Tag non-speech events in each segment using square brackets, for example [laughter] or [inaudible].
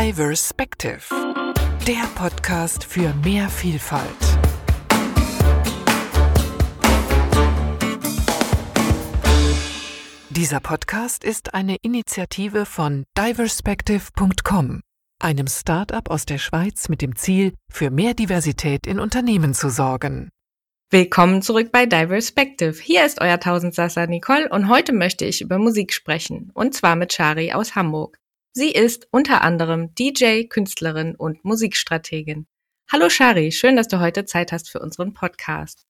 Diverspective, der Podcast für mehr Vielfalt. Dieser Podcast ist eine Initiative von diverspective.com, einem Start-up aus der Schweiz mit dem Ziel, für mehr Diversität in Unternehmen zu sorgen. Willkommen zurück bei Diverspective. Hier ist euer Tausendsasser Nicole und heute möchte ich über Musik sprechen, und zwar mit Shari aus Hamburg. Sie ist unter anderem DJ, Künstlerin und Musikstrategin. Hallo Shari, schön, dass du heute Zeit hast für unseren Podcast.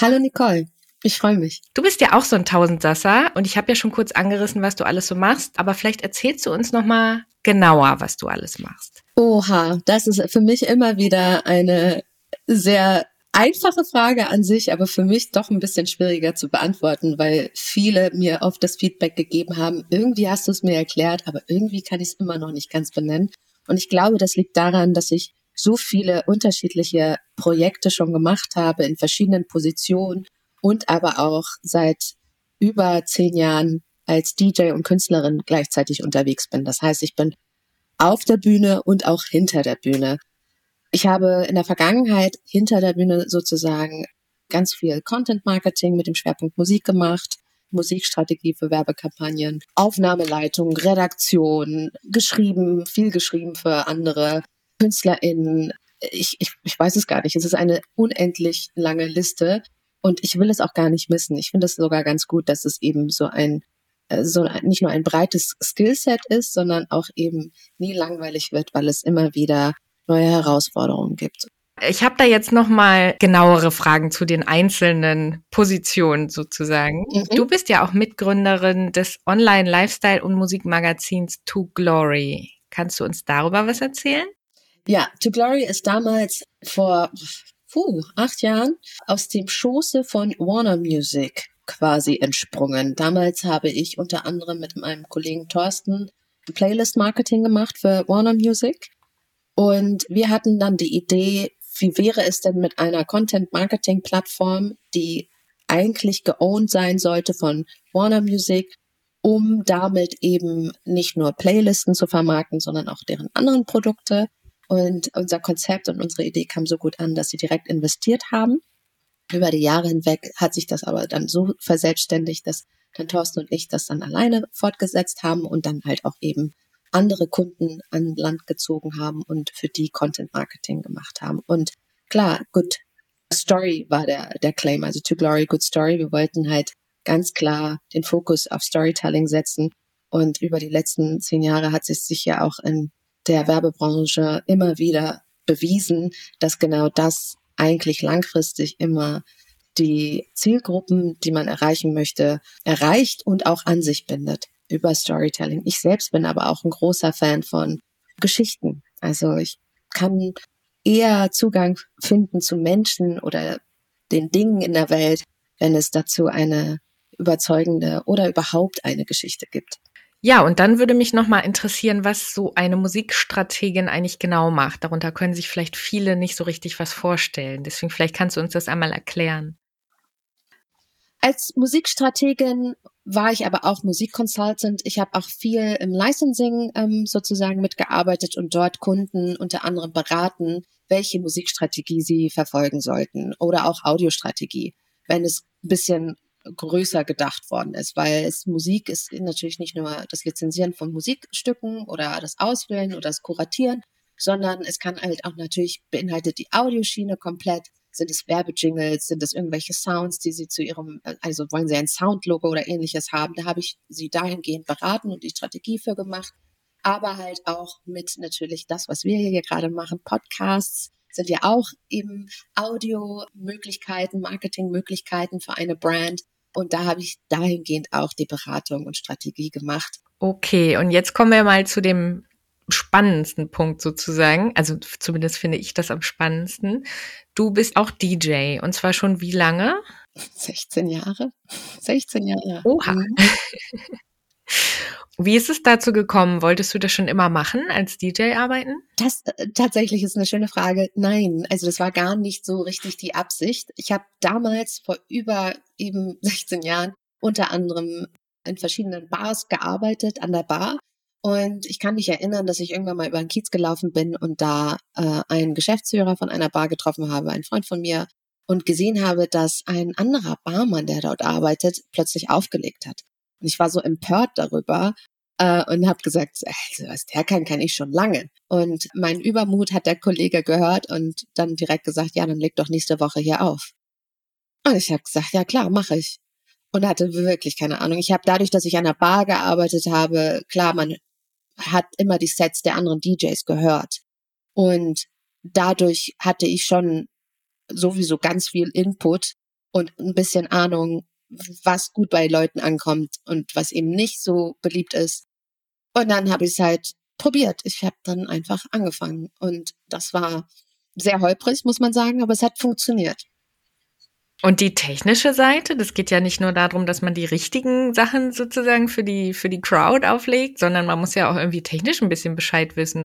Hallo Nicole, ich freue mich. Du bist ja auch so ein Tausendsasser und ich habe ja schon kurz angerissen, was du alles so machst, aber vielleicht erzählst du uns noch mal genauer, was du alles machst. Oha, das ist für mich immer wieder eine sehr einfache Frage an sich, aber für mich doch ein bisschen schwieriger zu beantworten, weil viele mir oft das Feedback gegeben haben, irgendwie hast du es mir erklärt, aber irgendwie kann ich es immer noch nicht ganz benennen. Und ich glaube, das liegt daran, dass ich so viele unterschiedliche Projekte schon gemacht habe in verschiedenen Positionen und aber auch seit über zehn Jahren als DJ und Künstlerin gleichzeitig unterwegs bin. Das heißt, ich bin auf der Bühne und auch hinter der Bühne. Ich habe in der Vergangenheit hinter der Bühne sozusagen ganz viel Content Marketing mit dem Schwerpunkt Musik gemacht, Musikstrategie für Werbekampagnen, Aufnahmeleitung, Redaktion, geschrieben, viel geschrieben für andere KünstlerInnen. Ich, ich, ich weiß es gar nicht. Es ist eine unendlich lange Liste und ich will es auch gar nicht missen. Ich finde es sogar ganz gut, dass es eben so ein äh, so nicht nur ein breites Skillset ist, sondern auch eben nie langweilig wird, weil es immer wieder neue Herausforderungen gibt. Ich habe da jetzt noch mal genauere Fragen zu den einzelnen Positionen sozusagen. Mhm. Du bist ja auch Mitgründerin des Online-Lifestyle- und Musikmagazins To Glory. Kannst du uns darüber was erzählen? Ja, To Glory ist damals vor puh, acht Jahren aus dem Schoße von Warner Music quasi entsprungen. Damals habe ich unter anderem mit meinem Kollegen Thorsten Playlist-Marketing gemacht für Warner Music und wir hatten dann die Idee, wie wäre es denn mit einer Content-Marketing-Plattform, die eigentlich geowned sein sollte von Warner Music, um damit eben nicht nur Playlisten zu vermarkten, sondern auch deren anderen Produkte. Und unser Konzept und unsere Idee kam so gut an, dass sie direkt investiert haben. Über die Jahre hinweg hat sich das aber dann so verselbstständigt, dass dann Thorsten und ich das dann alleine fortgesetzt haben und dann halt auch eben andere Kunden an Land gezogen haben und für die Content Marketing gemacht haben. Und klar, Good Story war der, der Claim, also To Glory, Good Story. Wir wollten halt ganz klar den Fokus auf Storytelling setzen. Und über die letzten zehn Jahre hat es sich ja auch in der Werbebranche immer wieder bewiesen, dass genau das eigentlich langfristig immer die Zielgruppen, die man erreichen möchte, erreicht und auch an sich bindet über Storytelling. Ich selbst bin aber auch ein großer Fan von Geschichten. Also ich kann eher Zugang finden zu Menschen oder den Dingen in der Welt, wenn es dazu eine überzeugende oder überhaupt eine Geschichte gibt. Ja, und dann würde mich noch mal interessieren, was so eine Musikstrategin eigentlich genau macht. Darunter können sich vielleicht viele nicht so richtig was vorstellen. Deswegen vielleicht kannst du uns das einmal erklären. Als Musikstrategin war ich aber auch Musikconsultant. Ich habe auch viel im Licensing ähm, sozusagen mitgearbeitet und dort Kunden unter anderem beraten, welche Musikstrategie sie verfolgen sollten oder auch Audiostrategie, wenn es ein bisschen größer gedacht worden ist, weil es Musik ist natürlich nicht nur das Lizenzieren von Musikstücken oder das Auswählen oder das Kuratieren, sondern es kann halt auch natürlich beinhaltet die Audioschiene komplett sind es Werbejingles? Sind es irgendwelche Sounds, die Sie zu Ihrem, also wollen Sie ein Soundlogo oder ähnliches haben? Da habe ich Sie dahingehend beraten und die Strategie für gemacht. Aber halt auch mit natürlich das, was wir hier gerade machen, Podcasts, sind ja auch eben Audio-Möglichkeiten, Marketing-Möglichkeiten für eine Brand. Und da habe ich dahingehend auch die Beratung und Strategie gemacht. Okay, und jetzt kommen wir mal zu dem spannendsten Punkt sozusagen. Also zumindest finde ich das am spannendsten. Du bist auch DJ und zwar schon wie lange? 16 Jahre. 16 Jahre. Oha. Mhm. [laughs] Wie ist es dazu gekommen? Wolltest du das schon immer machen, als DJ arbeiten? Das äh, tatsächlich ist eine schöne Frage. Nein, also das war gar nicht so richtig die Absicht. Ich habe damals vor über eben 16 Jahren unter anderem in verschiedenen Bars gearbeitet, an der Bar Und ich kann mich erinnern, dass ich irgendwann mal über den Kiez gelaufen bin und da äh, einen Geschäftsführer von einer Bar getroffen habe, ein Freund von mir, und gesehen habe, dass ein anderer Barmann, der dort arbeitet, plötzlich aufgelegt hat. Und ich war so empört darüber äh, und habe gesagt, also was der kann, kann ich schon lange. Und mein Übermut hat der Kollege gehört und dann direkt gesagt, ja, dann leg doch nächste Woche hier auf. Und ich habe gesagt, ja klar, mache ich. Und hatte wirklich keine Ahnung. Ich habe dadurch, dass ich an der Bar gearbeitet habe, klar, man hat immer die Sets der anderen DJs gehört. Und dadurch hatte ich schon sowieso ganz viel Input und ein bisschen Ahnung, was gut bei Leuten ankommt und was eben nicht so beliebt ist. Und dann habe ich es halt probiert. Ich habe dann einfach angefangen. Und das war sehr holprig, muss man sagen, aber es hat funktioniert. Und die technische Seite, das geht ja nicht nur darum, dass man die richtigen Sachen sozusagen für die, für die Crowd auflegt, sondern man muss ja auch irgendwie technisch ein bisschen Bescheid wissen.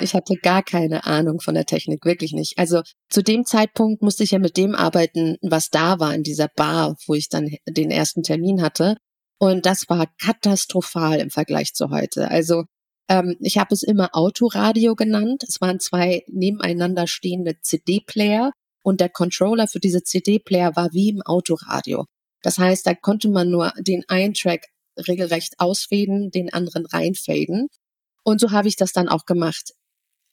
Ich hatte gar keine Ahnung von der Technik, wirklich nicht. Also zu dem Zeitpunkt musste ich ja mit dem arbeiten, was da war in dieser Bar, wo ich dann den ersten Termin hatte. Und das war katastrophal im Vergleich zu heute. Also ähm, ich habe es immer Autoradio genannt. Es waren zwei nebeneinander stehende CD-Player und der Controller für diese CD-Player war wie im Autoradio. Das heißt, da konnte man nur den einen Track regelrecht ausfaden, den anderen reinfaden. Und so habe ich das dann auch gemacht.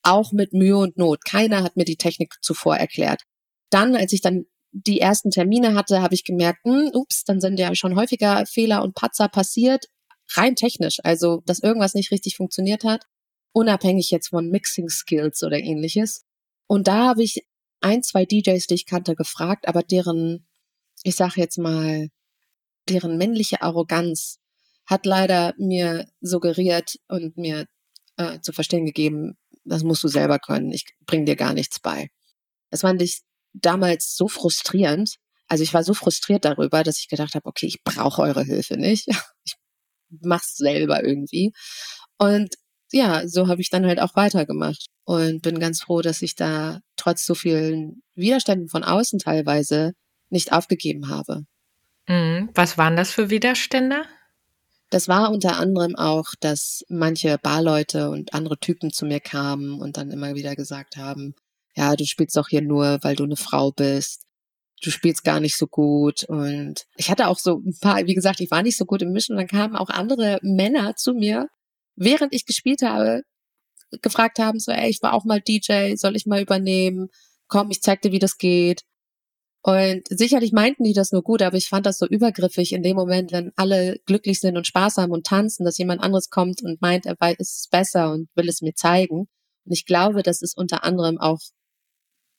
Auch mit Mühe und Not. Keiner hat mir die Technik zuvor erklärt. Dann, als ich dann die ersten Termine hatte, habe ich gemerkt, hm, ups, dann sind ja schon häufiger Fehler und Patzer passiert, rein technisch, also dass irgendwas nicht richtig funktioniert hat, unabhängig jetzt von Mixing Skills oder ähnliches. Und da habe ich ein, zwei DJs, die ich kannte, gefragt, aber deren, ich sag jetzt mal, deren männliche Arroganz hat leider mir suggeriert und mir äh, zu verstehen gegeben, das musst du selber können. Ich bring dir gar nichts bei. Das fand ich damals so frustrierend. Also ich war so frustriert darüber, dass ich gedacht habe, okay, ich brauche eure Hilfe nicht. [laughs] Ich mach's selber irgendwie. Und ja, so habe ich dann halt auch weitergemacht und bin ganz froh, dass ich da trotz so vielen Widerständen von außen teilweise nicht aufgegeben habe. Mhm. Was waren das für Widerstände? Das war unter anderem auch, dass manche Barleute und andere Typen zu mir kamen und dann immer wieder gesagt haben, ja, du spielst doch hier nur, weil du eine Frau bist. Du spielst gar nicht so gut. Und ich hatte auch so ein paar, wie gesagt, ich war nicht so gut im Mischen. Dann kamen auch andere Männer zu mir während ich gespielt habe, gefragt haben, so, ey, ich war auch mal DJ, soll ich mal übernehmen? Komm, ich zeig dir, wie das geht. Und sicherlich meinten die das nur gut, aber ich fand das so übergriffig in dem Moment, wenn alle glücklich sind und Spaß haben und tanzen, dass jemand anderes kommt und meint, er weiß es besser und will es mir zeigen. Und ich glaube, das ist unter anderem auch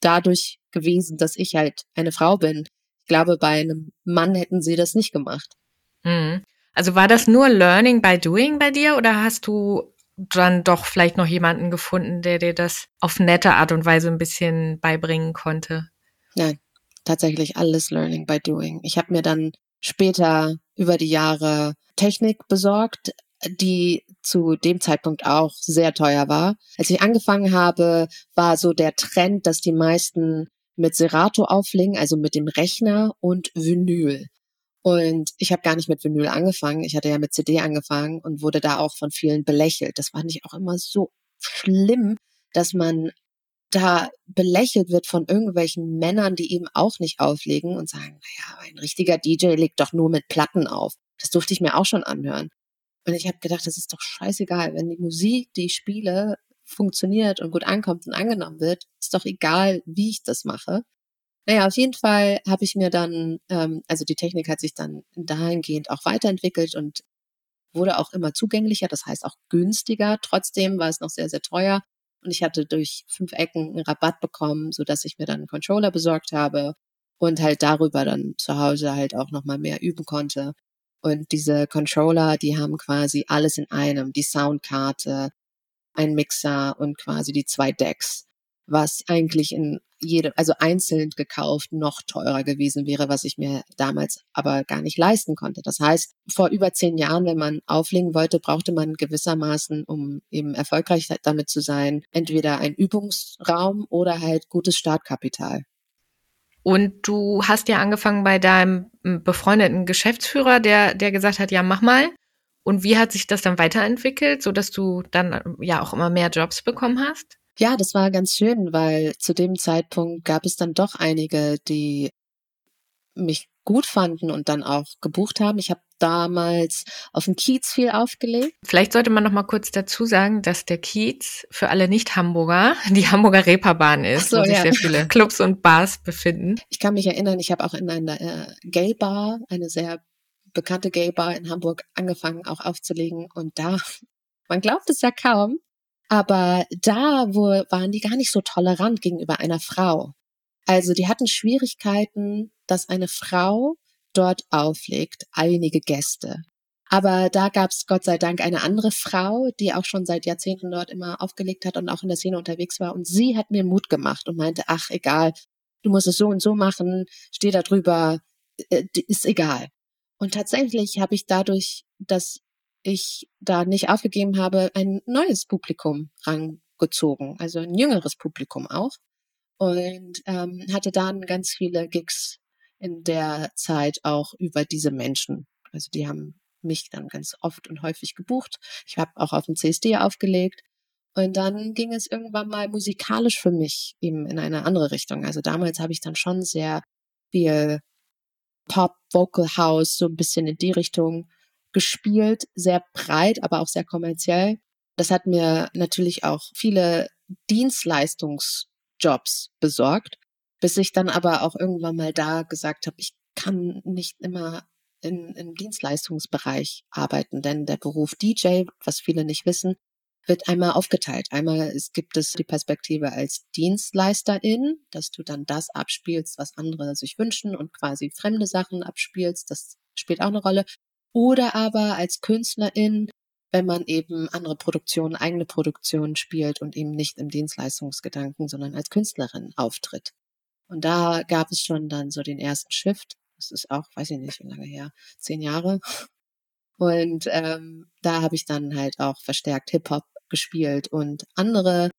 dadurch gewesen, dass ich halt eine Frau bin. Ich glaube, bei einem Mann hätten sie das nicht gemacht. Mhm. Also war das nur Learning by Doing bei dir oder hast du dann doch vielleicht noch jemanden gefunden, der dir das auf nette Art und Weise ein bisschen beibringen konnte? Nein, tatsächlich alles Learning by Doing. Ich habe mir dann später über die Jahre Technik besorgt, die zu dem Zeitpunkt auch sehr teuer war. Als ich angefangen habe, war so der Trend, dass die meisten mit Serato auflegen, also mit dem Rechner und Vinyl. Und ich habe gar nicht mit Vinyl angefangen. Ich hatte ja mit CD angefangen und wurde da auch von vielen belächelt. Das fand ich auch immer so schlimm, dass man da belächelt wird von irgendwelchen Männern, die eben auch nicht auflegen und sagen, naja, ein richtiger DJ legt doch nur mit Platten auf. Das durfte ich mir auch schon anhören. Und ich habe gedacht, das ist doch scheißegal, wenn die Musik, die ich spiele, funktioniert und gut ankommt und angenommen wird, ist doch egal, wie ich das mache. Naja, auf jeden Fall habe ich mir dann, ähm, also die Technik hat sich dann dahingehend auch weiterentwickelt und wurde auch immer zugänglicher, das heißt auch günstiger. Trotzdem war es noch sehr, sehr teuer. Und ich hatte durch fünf Ecken einen Rabatt bekommen, so dass ich mir dann einen Controller besorgt habe und halt darüber dann zu Hause halt auch nochmal mehr üben konnte. Und diese Controller, die haben quasi alles in einem, die Soundkarte, ein Mixer und quasi die zwei Decks, was eigentlich in jede, also einzeln gekauft noch teurer gewesen wäre, was ich mir damals aber gar nicht leisten konnte. Das heißt, vor über zehn Jahren, wenn man auflegen wollte, brauchte man gewissermaßen, um eben erfolgreich damit zu sein, entweder ein Übungsraum oder halt gutes Startkapital. Und du hast ja angefangen bei deinem befreundeten Geschäftsführer, der, der gesagt hat, ja, mach mal. Und wie hat sich das dann weiterentwickelt, so dass du dann ja auch immer mehr Jobs bekommen hast? Ja, das war ganz schön, weil zu dem Zeitpunkt gab es dann doch einige, die mich gut fanden und dann auch gebucht haben. Ich habe damals auf dem Kiez viel aufgelegt. Vielleicht sollte man noch mal kurz dazu sagen, dass der Kiez für alle Nicht-Hamburger [laughs] die Hamburger Reeperbahn ist, so, wo sich sehr viele [laughs] Clubs und Bars befinden. Ich kann mich erinnern, ich habe auch in einer äh, Gay-Bar, eine sehr bekannte Gay-Bar in Hamburg, angefangen auch aufzulegen. Und da, [laughs] man glaubt es ja kaum, aber da wo, waren die gar nicht so tolerant gegenüber einer Frau. Also die hatten Schwierigkeiten, dass eine Frau dort auflegt, einige Gäste. Aber da gab es Gott sei Dank eine andere Frau, die auch schon seit Jahrzehnten dort immer aufgelegt hat und auch in der Szene unterwegs war. Und sie hat mir Mut gemacht und meinte, ach egal, du musst es so und so machen, steh da drüber, äh, ist egal. Und tatsächlich habe ich dadurch, dass ich da nicht aufgegeben habe, ein neues Publikum rangezogen, also ein jüngeres Publikum auch. Und ähm, hatte dann ganz viele Gigs in der Zeit auch über diese Menschen. Also die haben mich dann ganz oft und häufig gebucht. Ich habe auch auf dem CSD aufgelegt. Und dann ging es irgendwann mal musikalisch für mich eben in eine andere Richtung. Also damals habe ich dann schon sehr viel Pop, Vocal House, so ein bisschen in die Richtung gespielt, sehr breit, aber auch sehr kommerziell. Das hat mir natürlich auch viele Dienstleistungsjobs besorgt bis ich dann aber auch irgendwann mal da gesagt habe, ich kann nicht immer in, im Dienstleistungsbereich arbeiten, denn der Beruf DJ, was viele nicht wissen, wird einmal aufgeteilt. Einmal es gibt es die Perspektive als Dienstleisterin, dass du dann das abspielst, was andere sich wünschen und quasi fremde Sachen abspielst. Das spielt auch eine Rolle. Oder aber als Künstlerin, wenn man eben andere Produktionen, eigene Produktionen spielt und eben nicht im Dienstleistungsgedanken, sondern als Künstlerin auftritt. Und da gab es schon dann so den ersten Shift. Das ist auch, weiß ich nicht, wie lange her, zehn Jahre. Und ähm, da habe ich dann halt auch verstärkt Hip-Hop gespielt und andere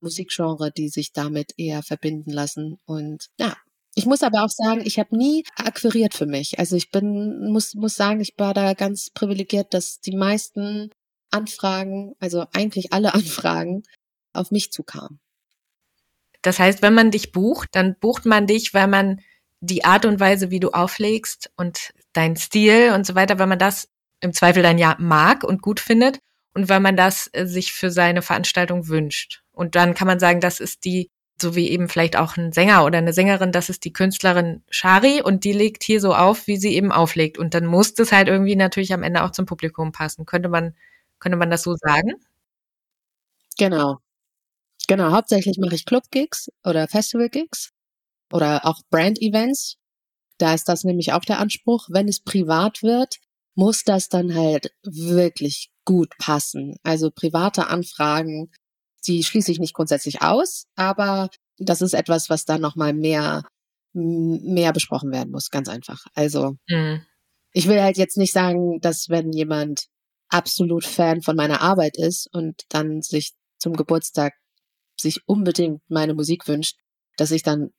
Musikgenre, die sich damit eher verbinden lassen. Und ja, ich muss aber auch sagen, ich habe nie akquiriert für mich. Also ich bin, muss, muss sagen, ich war da ganz privilegiert, dass die meisten Anfragen, also eigentlich alle [laughs] Anfragen, auf mich zukamen. Das heißt, wenn man dich bucht, dann bucht man dich, weil man die Art und Weise, wie du auflegst und dein Stil und so weiter, weil man das im Zweifel dann ja mag und gut findet und weil man das äh, sich für seine Veranstaltung wünscht. Und dann kann man sagen, das ist die, so wie eben vielleicht auch ein Sänger oder eine Sängerin, das ist die Künstlerin Shari und die legt hier so auf, wie sie eben auflegt. Und dann muss das halt irgendwie natürlich am Ende auch zum Publikum passen. Könnte man, könnte man das so sagen? Genau. Genau, hauptsächlich mache ich Club-Gigs oder Festival-Gigs oder auch Brand-Events. Da ist das nämlich auch der Anspruch. Wenn es privat wird, muss das dann halt wirklich gut passen. Also private Anfragen, die schließe ich nicht grundsätzlich aus, aber das ist etwas, was dann nochmal mehr, mehr besprochen werden muss, ganz einfach. Also, mhm. ich will halt jetzt nicht sagen, dass wenn jemand absolut Fan von meiner Arbeit ist und dann sich zum Geburtstag sich unbedingt meine Musik wünscht, dass ich dann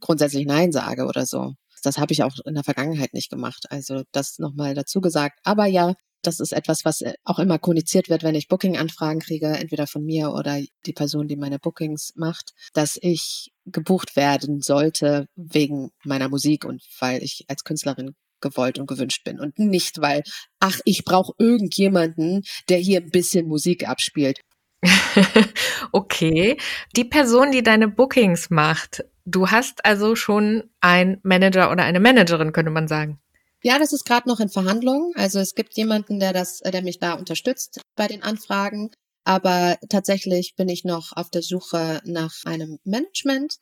grundsätzlich Nein sage oder so. Das habe ich auch in der Vergangenheit nicht gemacht. Also das nochmal dazu gesagt. Aber ja, das ist etwas, was äh, auch immer kommuniziert wird, wenn ich Booking-Anfragen kriege, entweder von mir oder die Person, die meine Bookings macht, dass ich gebucht werden sollte wegen meiner Musik und weil ich als Künstlerin gewollt und gewünscht bin und nicht, weil, ach, ich brauche irgendjemanden, der hier ein bisschen Musik abspielt. [laughs] okay. Die Person, die deine Bookings macht, du hast also schon einen Manager oder eine Managerin, könnte man sagen. Ja, das ist gerade noch in Verhandlungen. Also es gibt jemanden, der das, der mich da unterstützt bei den Anfragen. Aber tatsächlich bin ich noch auf der Suche nach einem Management.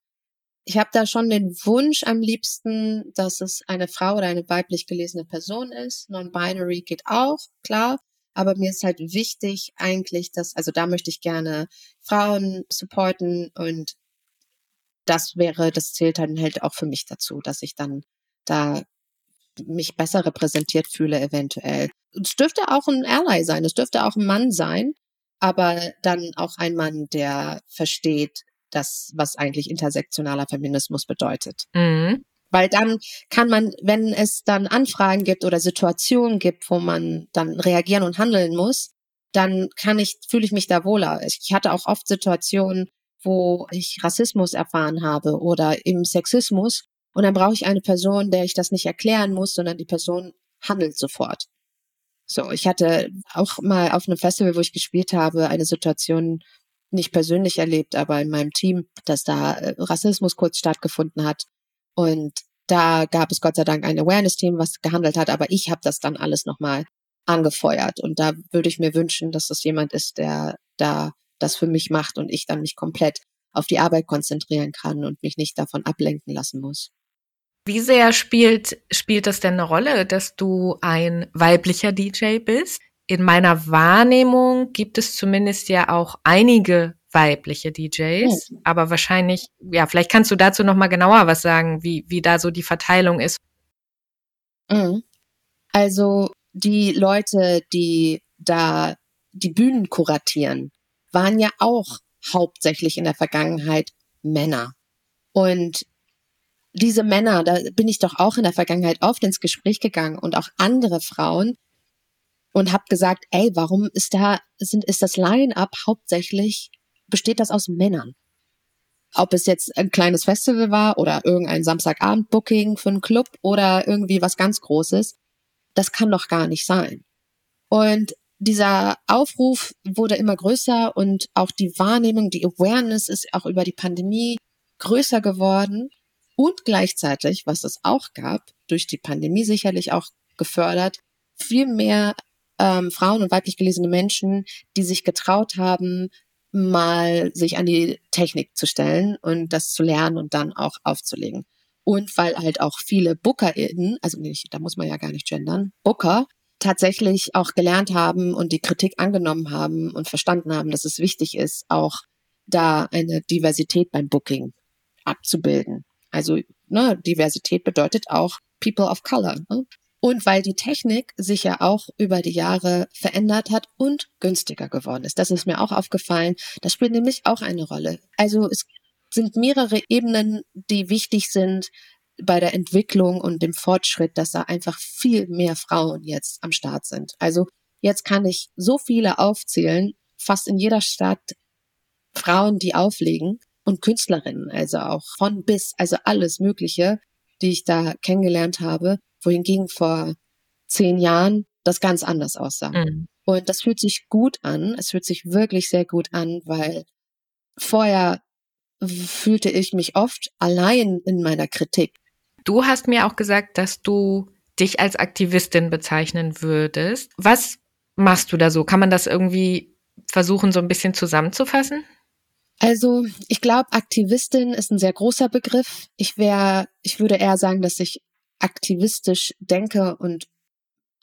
Ich habe da schon den Wunsch am liebsten, dass es eine Frau oder eine weiblich gelesene Person ist. Non-binary geht auch, klar. Aber mir ist halt wichtig eigentlich, dass, also da möchte ich gerne Frauen supporten und das wäre, das zählt dann halt auch für mich dazu, dass ich dann da mich besser repräsentiert fühle eventuell. Es dürfte auch ein Ally sein, es dürfte auch ein Mann sein, aber dann auch ein Mann, der versteht, das, was eigentlich intersektionaler Feminismus bedeutet. Mhm. Weil dann kann man, wenn es dann Anfragen gibt oder Situationen gibt, wo man dann reagieren und handeln muss, dann kann ich, fühle ich mich da wohler. Ich hatte auch oft Situationen, wo ich Rassismus erfahren habe oder eben Sexismus. Und dann brauche ich eine Person, der ich das nicht erklären muss, sondern die Person handelt sofort. So, ich hatte auch mal auf einem Festival, wo ich gespielt habe, eine Situation nicht persönlich erlebt, aber in meinem Team, dass da äh, Rassismus kurz stattgefunden hat. Und da gab es Gott sei Dank ein Awareness-Team, was gehandelt hat, aber ich habe das dann alles nochmal angefeuert. Und da würde ich mir wünschen, dass das jemand ist, der da das für mich macht und ich dann mich komplett auf die Arbeit konzentrieren kann und mich nicht davon ablenken lassen muss. Wie sehr spielt, spielt das denn eine Rolle, dass du ein weiblicher DJ bist? In meiner Wahrnehmung gibt es zumindest ja auch einige weibliche DJs, mhm. aber wahrscheinlich, ja, vielleicht kannst du dazu noch mal genauer was sagen, wie, wie da so die Verteilung ist. Mhm. Also die Leute, die da die Bühnen kuratieren, waren ja auch hauptsächlich in der Vergangenheit Männer. Und diese Männer, da bin ich doch auch in der Vergangenheit oft ins Gespräch gegangen und auch andere Frauen und habe gesagt, ey, warum ist da sind ist das Line-up hauptsächlich besteht das aus Männern? Ob es jetzt ein kleines Festival war oder irgendein Samstagabend-Booking für einen Club oder irgendwie was ganz Großes, das kann doch gar nicht sein. Und dieser Aufruf wurde immer größer und auch die Wahrnehmung, die Awareness ist auch über die Pandemie größer geworden und gleichzeitig, was es auch gab, durch die Pandemie sicherlich auch gefördert, viel mehr ähm, Frauen und weiblich gelesene Menschen, die sich getraut haben, mal sich an die Technik zu stellen und das zu lernen und dann auch aufzulegen. Und weil halt auch viele BookerInnen, also nicht, da muss man ja gar nicht gendern, Booker tatsächlich auch gelernt haben und die Kritik angenommen haben und verstanden haben, dass es wichtig ist, auch da eine Diversität beim Booking abzubilden. Also ne, Diversität bedeutet auch People of Color. Ne? Und weil die Technik sich ja auch über die Jahre verändert hat und günstiger geworden ist. Das ist mir auch aufgefallen. Das spielt nämlich auch eine Rolle. Also es sind mehrere Ebenen, die wichtig sind, bei der Entwicklung und dem Fortschritt, dass da einfach viel mehr Frauen jetzt am Start sind. Also jetzt kann ich so viele aufzählen, fast in jeder Stadt Frauen, die auflegen und Künstlerinnen, also auch von bis, also alles Mögliche, die ich da kennengelernt habe, wohingegen vor zehn Jahren das ganz anders aussah. Mhm. Und das fühlt sich gut an. Es fühlt sich wirklich sehr gut an, weil vorher fühlte ich mich oft allein in meiner Kritik. Du hast mir auch gesagt, dass du dich als Aktivistin bezeichnen würdest. Was machst du da so? Kann man das irgendwie versuchen, so ein bisschen zusammenzufassen? Also, ich glaube, Aktivistin ist ein sehr großer Begriff. Ich wäre, ich würde eher sagen, dass ich aktivistisch denke und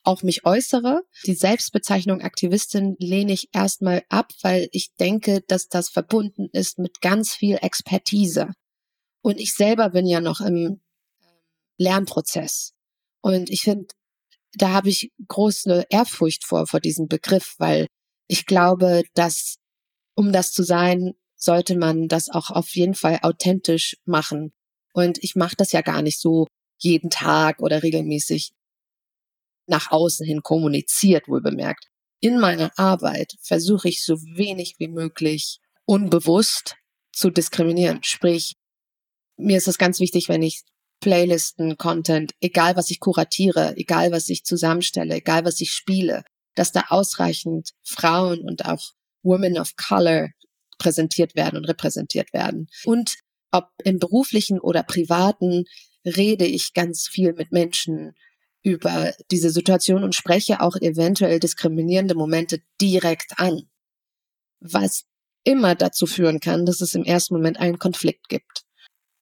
auch mich äußere. Die Selbstbezeichnung Aktivistin lehne ich erstmal ab, weil ich denke, dass das verbunden ist mit ganz viel Expertise. Und ich selber bin ja noch im Lernprozess. Und ich finde, da habe ich große Ehrfurcht vor, vor diesem Begriff, weil ich glaube, dass, um das zu sein, sollte man das auch auf jeden Fall authentisch machen. Und ich mache das ja gar nicht so jeden Tag oder regelmäßig nach außen hin kommuniziert, wohl bemerkt. In meiner Arbeit versuche ich so wenig wie möglich unbewusst zu diskriminieren. Sprich, mir ist es ganz wichtig, wenn ich Playlisten, Content, egal was ich kuratiere, egal was ich zusammenstelle, egal was ich spiele, dass da ausreichend Frauen und auch Women of Color präsentiert werden und repräsentiert werden. Und ob im beruflichen oder privaten rede ich ganz viel mit Menschen über diese Situation und spreche auch eventuell diskriminierende Momente direkt an. Was immer dazu führen kann, dass es im ersten Moment einen Konflikt gibt.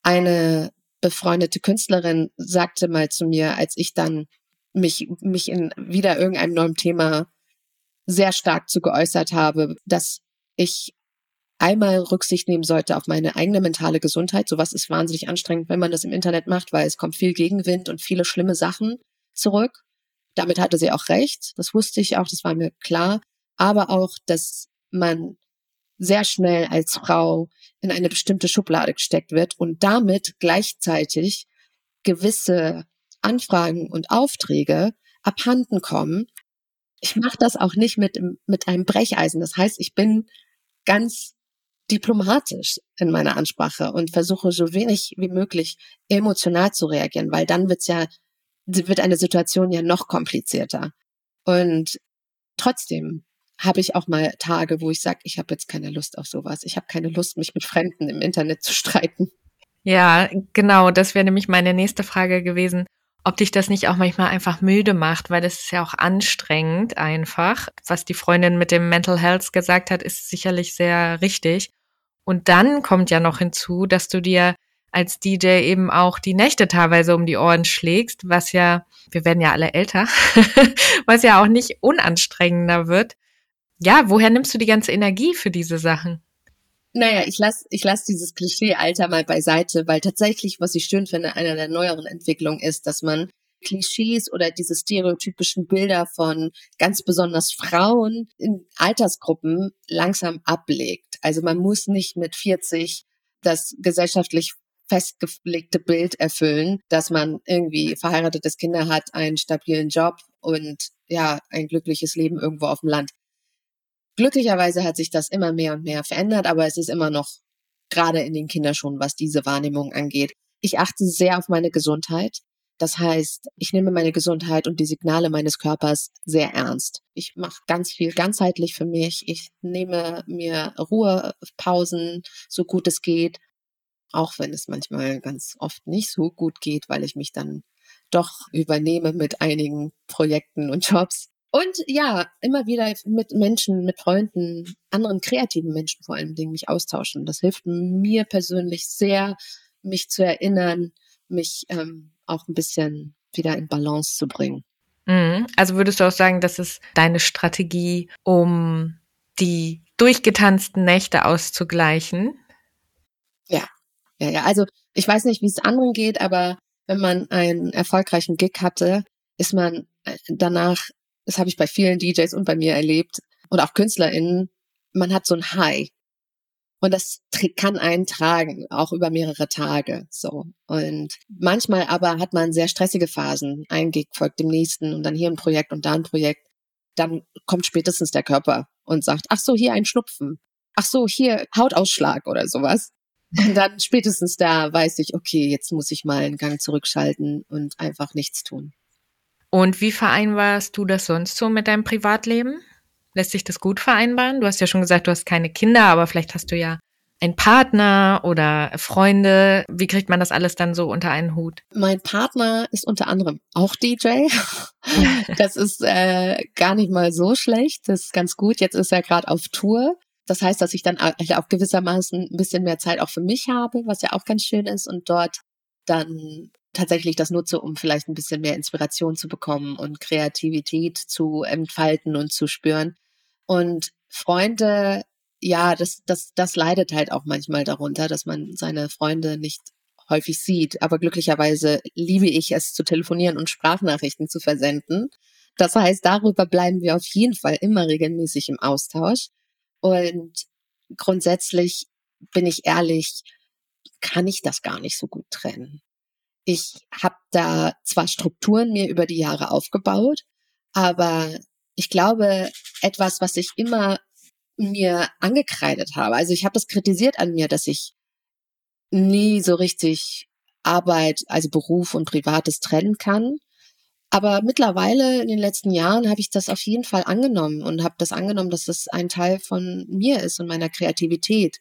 Eine befreundete Künstlerin sagte mal zu mir, als ich dann mich, mich in wieder irgendeinem neuen Thema sehr stark zu geäußert habe, dass ich einmal Rücksicht nehmen sollte auf meine eigene mentale Gesundheit. Sowas ist wahnsinnig anstrengend, wenn man das im Internet macht, weil es kommt viel Gegenwind und viele schlimme Sachen zurück. Damit hatte sie auch recht. Das wusste ich auch, das war mir klar. Aber auch, dass man sehr schnell als Frau in eine bestimmte Schublade gesteckt wird und damit gleichzeitig gewisse Anfragen und Aufträge abhanden kommen. Ich mache das auch nicht mit, mit einem Brecheisen. Das heißt, ich bin ganz diplomatisch in meiner Ansprache und versuche so wenig wie möglich emotional zu reagieren, weil dann wird's ja, wird eine Situation ja noch komplizierter. Und trotzdem habe ich auch mal Tage, wo ich sage, ich habe jetzt keine Lust auf sowas. Ich habe keine Lust, mich mit Fremden im Internet zu streiten. Ja, genau. Das wäre nämlich meine nächste Frage gewesen, ob dich das nicht auch manchmal einfach müde macht, weil das ist ja auch anstrengend einfach. Was die Freundin mit dem Mental Health gesagt hat, ist sicherlich sehr richtig. Und dann kommt ja noch hinzu, dass du dir als DJ eben auch die Nächte teilweise um die Ohren schlägst, was ja, wir werden ja alle älter, [laughs] was ja auch nicht unanstrengender wird. Ja, woher nimmst du die ganze Energie für diese Sachen? Naja, ich lasse ich lass dieses Klischee-Alter mal beiseite, weil tatsächlich, was ich schön finde, einer der neueren Entwicklungen ist, dass man Klischees oder diese stereotypischen Bilder von ganz besonders Frauen in Altersgruppen langsam ablegt. Also man muss nicht mit 40 das gesellschaftlich festgelegte Bild erfüllen, dass man irgendwie verheiratetes Kinder hat, einen stabilen Job und ja, ein glückliches Leben irgendwo auf dem Land. Glücklicherweise hat sich das immer mehr und mehr verändert, aber es ist immer noch gerade in den Kinderschuhen, was diese Wahrnehmung angeht. Ich achte sehr auf meine Gesundheit. Das heißt, ich nehme meine Gesundheit und die Signale meines Körpers sehr ernst. Ich mache ganz viel ganzheitlich für mich. Ich nehme mir Ruhepausen, so gut es geht, auch wenn es manchmal ganz oft nicht so gut geht, weil ich mich dann doch übernehme mit einigen Projekten und Jobs. Und ja, immer wieder mit Menschen, mit Freunden, anderen kreativen Menschen vor allen Dingen mich austauschen. Das hilft mir persönlich sehr, mich zu erinnern, mich ähm, auch ein bisschen wieder in Balance zu bringen. Mhm. Also würdest du auch sagen, das ist deine Strategie, um die durchgetanzten Nächte auszugleichen? Ja, ja, ja. Also ich weiß nicht, wie es anderen geht, aber wenn man einen erfolgreichen Gig hatte, ist man äh, danach, das habe ich bei vielen DJs und bei mir erlebt und auch KünstlerInnen, man hat so ein High. Und das kann einen tragen, auch über mehrere Tage, so. Und manchmal aber hat man sehr stressige Phasen. Ein Gig folgt dem nächsten und dann hier ein Projekt und da ein Projekt. Dann kommt spätestens der Körper und sagt, ach so, hier ein Schnupfen. Ach so, hier Hautausschlag oder sowas. Und dann spätestens da weiß ich, okay, jetzt muss ich mal einen Gang zurückschalten und einfach nichts tun. Und wie vereinbarst du das sonst so mit deinem Privatleben? Lässt sich das gut vereinbaren? Du hast ja schon gesagt, du hast keine Kinder, aber vielleicht hast du ja einen Partner oder Freunde. Wie kriegt man das alles dann so unter einen Hut? Mein Partner ist unter anderem auch DJ. [laughs] das ist äh, gar nicht mal so schlecht. Das ist ganz gut. Jetzt ist er gerade auf Tour. Das heißt, dass ich dann auch gewissermaßen ein bisschen mehr Zeit auch für mich habe, was ja auch ganz schön ist und dort dann tatsächlich das nutze, um vielleicht ein bisschen mehr Inspiration zu bekommen und Kreativität zu entfalten und zu spüren. Und Freunde, ja, das, das, das leidet halt auch manchmal darunter, dass man seine Freunde nicht häufig sieht. Aber glücklicherweise liebe ich es zu telefonieren und Sprachnachrichten zu versenden. Das heißt, darüber bleiben wir auf jeden Fall immer regelmäßig im Austausch. Und grundsätzlich bin ich ehrlich, kann ich das gar nicht so gut trennen. Ich habe da zwar Strukturen mir über die Jahre aufgebaut, aber ich glaube, etwas, was ich immer mir angekreidet habe, also ich habe das kritisiert an mir, dass ich nie so richtig Arbeit, also Beruf und Privates trennen kann. Aber mittlerweile in den letzten Jahren habe ich das auf jeden Fall angenommen und habe das angenommen, dass das ein Teil von mir ist und meiner Kreativität.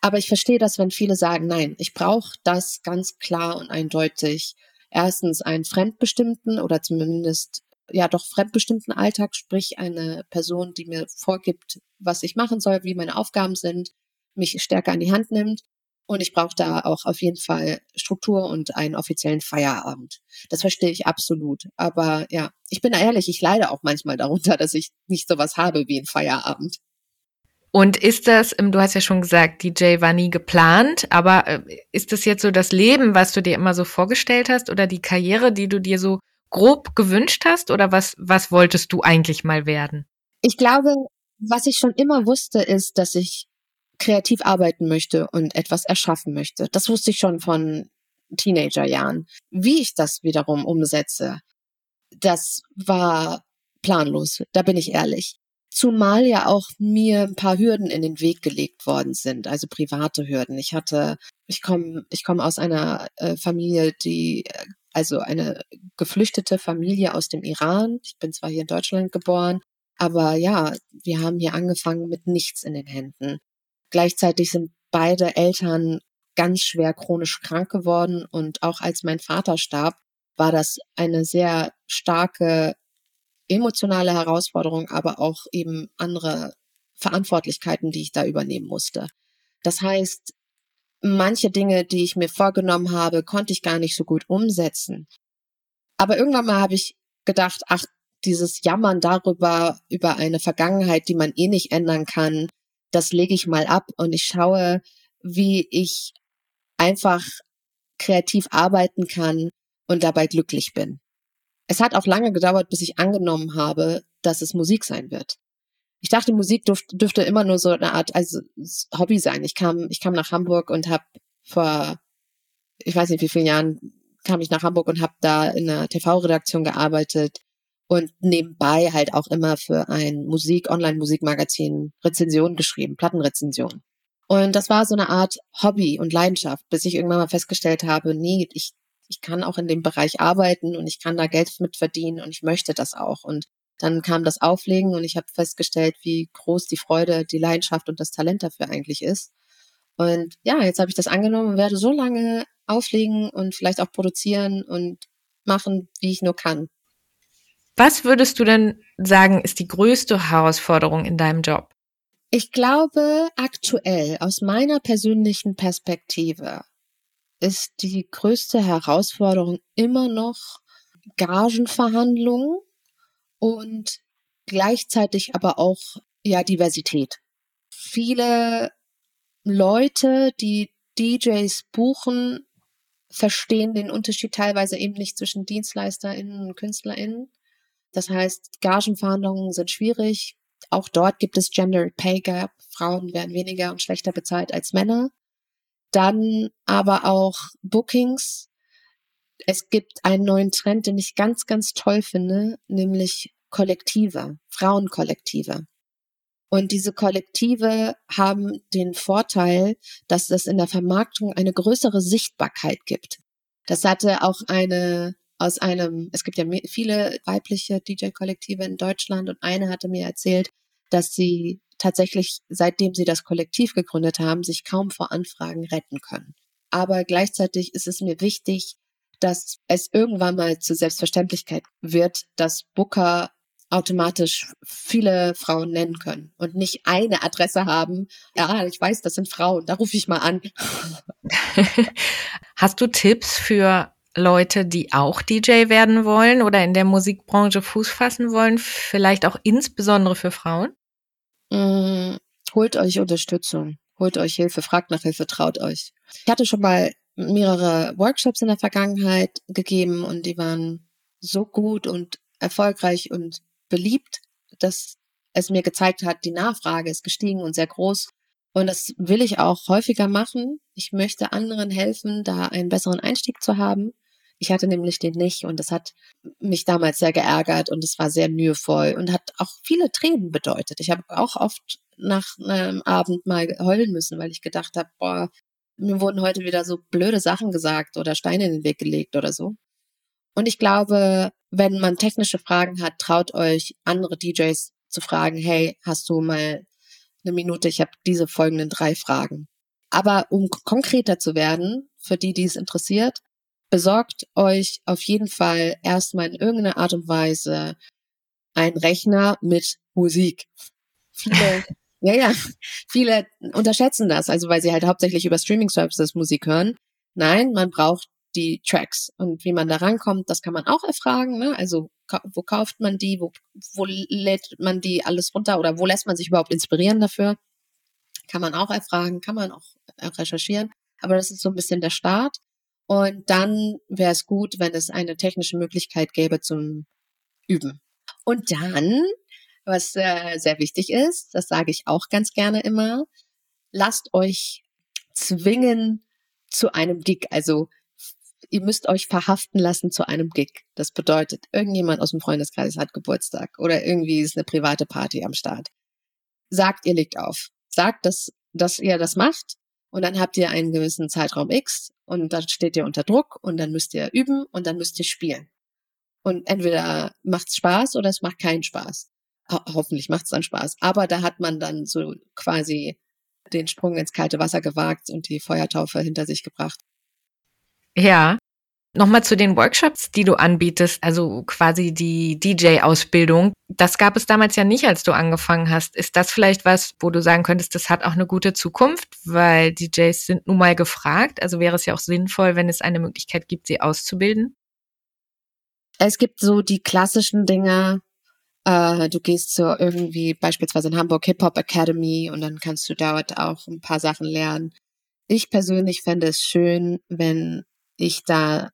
Aber ich verstehe das, wenn viele sagen, nein, ich brauche das ganz klar und eindeutig. Erstens einen fremdbestimmten oder zumindest ja doch fremdbestimmten Alltag, sprich eine Person, die mir vorgibt, was ich machen soll, wie meine Aufgaben sind, mich stärker an die Hand nimmt. Und ich brauche da auch auf jeden Fall Struktur und einen offiziellen Feierabend. Das verstehe ich absolut. Aber ja, ich bin ehrlich, ich leide auch manchmal darunter, dass ich nicht sowas habe wie ein Feierabend. Und ist das, ähm, du hast ja schon gesagt, DJ war nie geplant, aber äh, ist das jetzt so das Leben, was du dir immer so vorgestellt hast oder die Karriere, die du dir so grob gewünscht hast oder was, was wolltest du eigentlich mal werden? Ich glaube, was ich schon immer wusste, ist, dass ich kreativ arbeiten möchte und etwas erschaffen möchte. Das wusste ich schon von Teenagerjahren. Wie ich das wiederum umsetze, das war planlos, da bin ich ehrlich. Zumal ja auch mir ein paar Hürden in den Weg gelegt worden sind, also private Hürden. Ich hatte, ich komme, ich komme aus einer äh, Familie, die, äh, also eine geflüchtete Familie aus dem Iran. Ich bin zwar hier in Deutschland geboren, aber ja, wir haben hier angefangen mit nichts in den Händen. Gleichzeitig sind beide Eltern ganz schwer chronisch krank geworden und auch als mein Vater starb, war das eine sehr starke emotionale Herausforderung, aber auch eben andere Verantwortlichkeiten, die ich da übernehmen musste. Das heißt, manche Dinge, die ich mir vorgenommen habe, konnte ich gar nicht so gut umsetzen. Aber irgendwann mal habe ich gedacht, ach, dieses Jammern darüber, über eine Vergangenheit, die man eh nicht ändern kann, das lege ich mal ab und ich schaue, wie ich einfach kreativ arbeiten kann und dabei glücklich bin. Es hat auch lange gedauert, bis ich angenommen habe, dass es Musik sein wird. Ich dachte, Musik dürfte, dürfte immer nur so eine Art also Hobby sein. Ich kam, ich kam nach Hamburg und habe vor, ich weiß nicht wie vielen Jahren, kam ich nach Hamburg und habe da in einer TV-Redaktion gearbeitet und nebenbei halt auch immer für ein Musik, Online-Musikmagazin Rezensionen geschrieben, Plattenrezensionen. Und das war so eine Art Hobby und Leidenschaft, bis ich irgendwann mal festgestellt habe, nee, ich, ich kann auch in dem Bereich arbeiten und ich kann da Geld mit verdienen und ich möchte das auch. Und dann kam das Auflegen und ich habe festgestellt, wie groß die Freude, die Leidenschaft und das Talent dafür eigentlich ist. Und ja, jetzt habe ich das angenommen und werde so lange auflegen und vielleicht auch produzieren und machen, wie ich nur kann. Was würdest du denn sagen, ist die größte Herausforderung in deinem Job? Ich glaube, aktuell aus meiner persönlichen Perspektive ist die größte Herausforderung immer noch Gagenverhandlungen und gleichzeitig aber auch ja Diversität. Viele Leute, die DJs buchen, verstehen den Unterschied teilweise eben nicht zwischen DienstleisterInnen und KünstlerInnen. Das heißt, Gagenverhandlungen sind schwierig. Auch dort gibt es Gender Pay Gap. Frauen werden weniger und schlechter bezahlt als Männer. Dann aber auch Bookings. Es gibt einen neuen Trend, den ich ganz, ganz toll finde, nämlich Kollektive, Frauenkollektive. Und diese Kollektive haben den Vorteil, dass es in der Vermarktung eine größere Sichtbarkeit gibt. Das hatte auch eine aus einem, es gibt ja viele weibliche DJ-Kollektive in Deutschland und eine hatte mir erzählt, dass sie tatsächlich, seitdem sie das Kollektiv gegründet haben, sich kaum vor Anfragen retten können. Aber gleichzeitig ist es mir wichtig, dass es irgendwann mal zur Selbstverständlichkeit wird, dass Booker automatisch viele Frauen nennen können und nicht eine Adresse haben. Ja, ich weiß, das sind Frauen, da rufe ich mal an. [laughs] Hast du Tipps für Leute, die auch DJ werden wollen oder in der Musikbranche Fuß fassen wollen, vielleicht auch insbesondere für Frauen? Mm, holt euch Unterstützung, holt euch Hilfe, fragt nach Hilfe, traut euch. Ich hatte schon mal mehrere Workshops in der Vergangenheit gegeben und die waren so gut und erfolgreich und beliebt, dass es mir gezeigt hat, die Nachfrage ist gestiegen und sehr groß. Und das will ich auch häufiger machen. Ich möchte anderen helfen, da einen besseren Einstieg zu haben. Ich hatte nämlich den nicht und das hat mich damals sehr geärgert und es war sehr mühevoll und hat auch viele Tränen bedeutet. Ich habe auch oft nach einem Abend mal heulen müssen, weil ich gedacht habe, boah, mir wurden heute wieder so blöde Sachen gesagt oder Steine in den Weg gelegt oder so. Und ich glaube, wenn man technische Fragen hat, traut euch andere DJs zu fragen, hey, hast du mal eine Minute, ich habe diese folgenden drei Fragen. Aber um konkreter zu werden, für die, die es interessiert, besorgt euch auf jeden Fall erstmal in irgendeiner Art und Weise einen Rechner mit Musik. [laughs] Viele, ja, ja, [laughs] viele unterschätzen das, also weil sie halt hauptsächlich über Streaming-Services Musik hören. Nein, man braucht die Tracks und wie man da rankommt, das kann man auch erfragen. Ne? Also wo kauft man die, wo, wo lädt man die alles runter oder wo lässt man sich überhaupt inspirieren dafür? Kann man auch erfragen, kann man auch recherchieren. Aber das ist so ein bisschen der Start. Und dann wäre es gut, wenn es eine technische Möglichkeit gäbe zum Üben. Und dann, was äh, sehr wichtig ist, das sage ich auch ganz gerne immer, lasst euch zwingen zu einem Gig. Also ihr müsst euch verhaften lassen zu einem Gig. Das bedeutet, irgendjemand aus dem Freundeskreis hat Geburtstag oder irgendwie ist eine private Party am Start. Sagt, ihr legt auf. Sagt, dass, dass ihr das macht und dann habt ihr einen gewissen Zeitraum X und dann steht ihr unter Druck und dann müsst ihr üben und dann müsst ihr spielen. Und entweder macht's Spaß oder es macht keinen Spaß. Ho hoffentlich macht's dann Spaß. Aber da hat man dann so quasi den Sprung ins kalte Wasser gewagt und die Feuertaufe hinter sich gebracht. Ja. Nochmal zu den Workshops, die du anbietest, also quasi die DJ-Ausbildung. Das gab es damals ja nicht, als du angefangen hast. Ist das vielleicht was, wo du sagen könntest, das hat auch eine gute Zukunft, weil DJs sind nun mal gefragt. Also wäre es ja auch sinnvoll, wenn es eine Möglichkeit gibt, sie auszubilden? Es gibt so die klassischen Dinge, äh, du gehst zu irgendwie beispielsweise in Hamburg Hip Hop Academy und dann kannst du dort auch ein paar Sachen lernen. Ich persönlich fände es schön, wenn ich da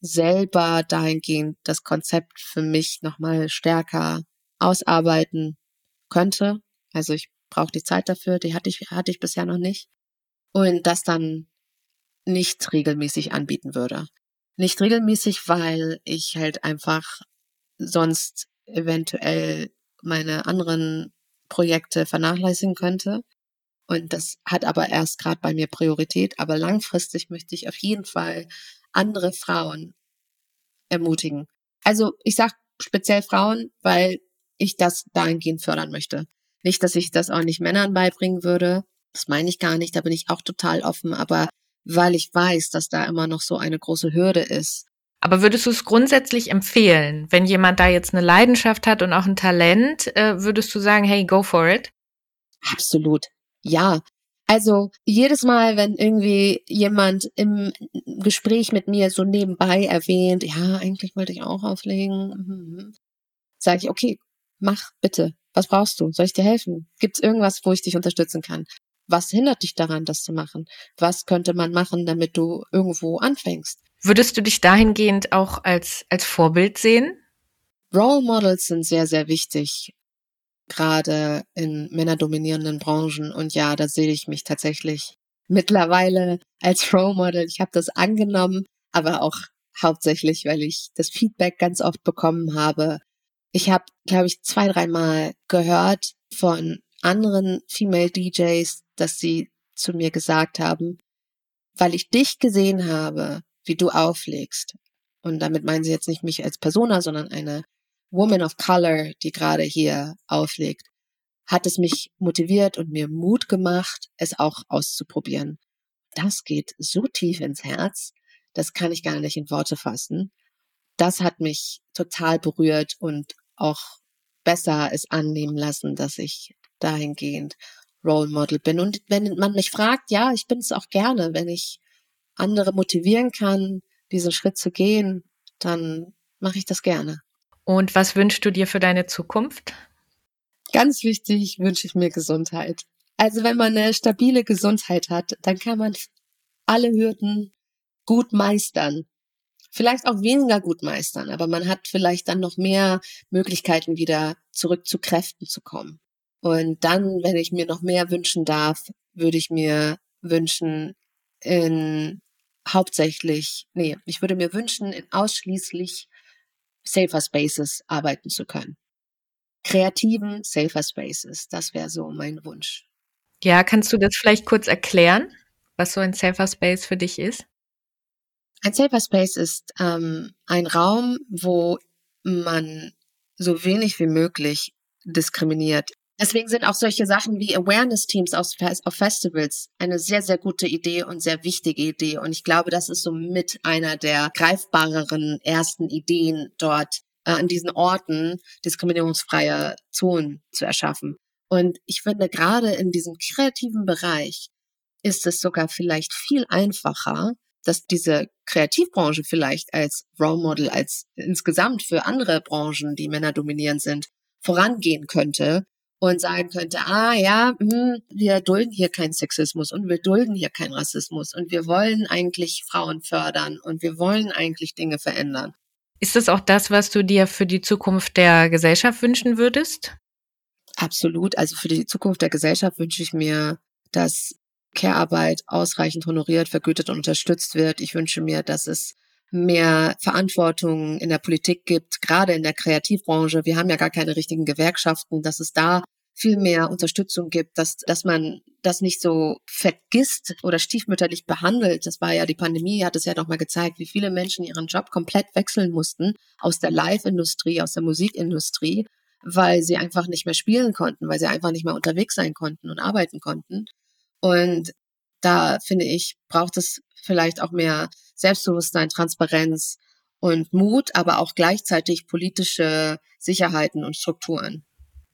selber dahingehend das Konzept für mich nochmal stärker ausarbeiten könnte. Also ich brauche die Zeit dafür, die hatte ich, hatte ich bisher noch nicht. Und das dann nicht regelmäßig anbieten würde. Nicht regelmäßig, weil ich halt einfach sonst eventuell meine anderen Projekte vernachlässigen könnte. Und das hat aber erst gerade bei mir Priorität. Aber langfristig möchte ich auf jeden Fall andere Frauen ermutigen. Also ich sag speziell Frauen, weil ich das dahingehend fördern möchte. Nicht, dass ich das auch nicht Männern beibringen würde. Das meine ich gar nicht. Da bin ich auch total offen. Aber weil ich weiß, dass da immer noch so eine große Hürde ist. Aber würdest du es grundsätzlich empfehlen, wenn jemand da jetzt eine Leidenschaft hat und auch ein Talent, äh, würdest du sagen, hey, go for it? Absolut. Ja, also jedes Mal, wenn irgendwie jemand im Gespräch mit mir so nebenbei erwähnt, ja, eigentlich wollte ich auch auflegen, mhm. sage ich, okay, mach bitte. Was brauchst du? Soll ich dir helfen? Gibt es irgendwas, wo ich dich unterstützen kann? Was hindert dich daran, das zu machen? Was könnte man machen, damit du irgendwo anfängst? Würdest du dich dahingehend auch als, als Vorbild sehen? Role Models sind sehr, sehr wichtig gerade in männerdominierenden Branchen. Und ja, da sehe ich mich tatsächlich mittlerweile als Role Model. Ich habe das angenommen, aber auch hauptsächlich, weil ich das Feedback ganz oft bekommen habe. Ich habe, glaube ich, zwei, dreimal gehört von anderen Female DJs, dass sie zu mir gesagt haben, weil ich dich gesehen habe, wie du auflegst. Und damit meinen sie jetzt nicht mich als Persona, sondern eine Woman of Color, die gerade hier auflegt, hat es mich motiviert und mir Mut gemacht, es auch auszuprobieren. Das geht so tief ins Herz, das kann ich gar nicht in Worte fassen. Das hat mich total berührt und auch besser es annehmen lassen, dass ich dahingehend Role Model bin. Und wenn man mich fragt, ja, ich bin es auch gerne, wenn ich andere motivieren kann, diesen Schritt zu gehen, dann mache ich das gerne. Und was wünschst du dir für deine Zukunft? Ganz wichtig wünsche ich mir Gesundheit. Also wenn man eine stabile Gesundheit hat, dann kann man alle Hürden gut meistern. Vielleicht auch weniger gut meistern, aber man hat vielleicht dann noch mehr Möglichkeiten, wieder zurück zu Kräften zu kommen. Und dann, wenn ich mir noch mehr wünschen darf, würde ich mir wünschen, in hauptsächlich, nee, ich würde mir wünschen, in ausschließlich Safer Spaces arbeiten zu können. Kreativen Safer Spaces, das wäre so mein Wunsch. Ja, kannst du das vielleicht kurz erklären, was so ein Safer Space für dich ist? Ein Safer Space ist ähm, ein Raum, wo man so wenig wie möglich diskriminiert. Deswegen sind auch solche Sachen wie Awareness-Teams auf, auf Festivals eine sehr, sehr gute Idee und sehr wichtige Idee. Und ich glaube, das ist so mit einer der greifbareren ersten Ideen dort äh, an diesen Orten diskriminierungsfreie Zonen zu erschaffen. Und ich finde, gerade in diesem kreativen Bereich ist es sogar vielleicht viel einfacher, dass diese Kreativbranche vielleicht als Role Model, als insgesamt für andere Branchen, die Männer dominierend sind, vorangehen könnte und sagen könnte, ah ja, hm, wir dulden hier keinen Sexismus und wir dulden hier keinen Rassismus und wir wollen eigentlich Frauen fördern und wir wollen eigentlich Dinge verändern. Ist das auch das, was du dir für die Zukunft der Gesellschaft wünschen würdest? Absolut. Also für die Zukunft der Gesellschaft wünsche ich mir, dass Care-Arbeit ausreichend honoriert, vergütet und unterstützt wird. Ich wünsche mir, dass es mehr Verantwortung in der Politik gibt, gerade in der Kreativbranche. Wir haben ja gar keine richtigen Gewerkschaften, dass es da viel mehr Unterstützung gibt, dass, dass man das nicht so vergisst oder stiefmütterlich behandelt. Das war ja die Pandemie, hat es ja nochmal gezeigt, wie viele Menschen ihren Job komplett wechseln mussten aus der Live-Industrie, aus der Musikindustrie, weil sie einfach nicht mehr spielen konnten, weil sie einfach nicht mehr unterwegs sein konnten und arbeiten konnten. Und da finde ich, braucht es vielleicht auch mehr Selbstbewusstsein, Transparenz und Mut, aber auch gleichzeitig politische Sicherheiten und Strukturen.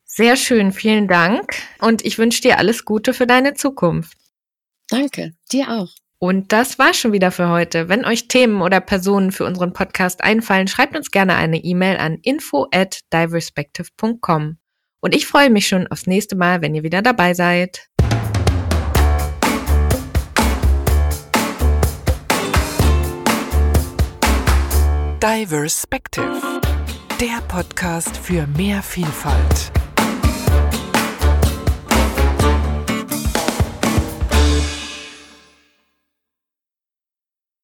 Sehr schön, vielen Dank. Und ich wünsche dir alles Gute für deine Zukunft. Danke, dir auch. Und das war schon wieder für heute. Wenn euch Themen oder Personen für unseren Podcast einfallen, schreibt uns gerne eine E-Mail an info at diverspective.com. Und ich freue mich schon aufs nächste Mal, wenn ihr wieder dabei seid. Diverspective, der Podcast für mehr Vielfalt.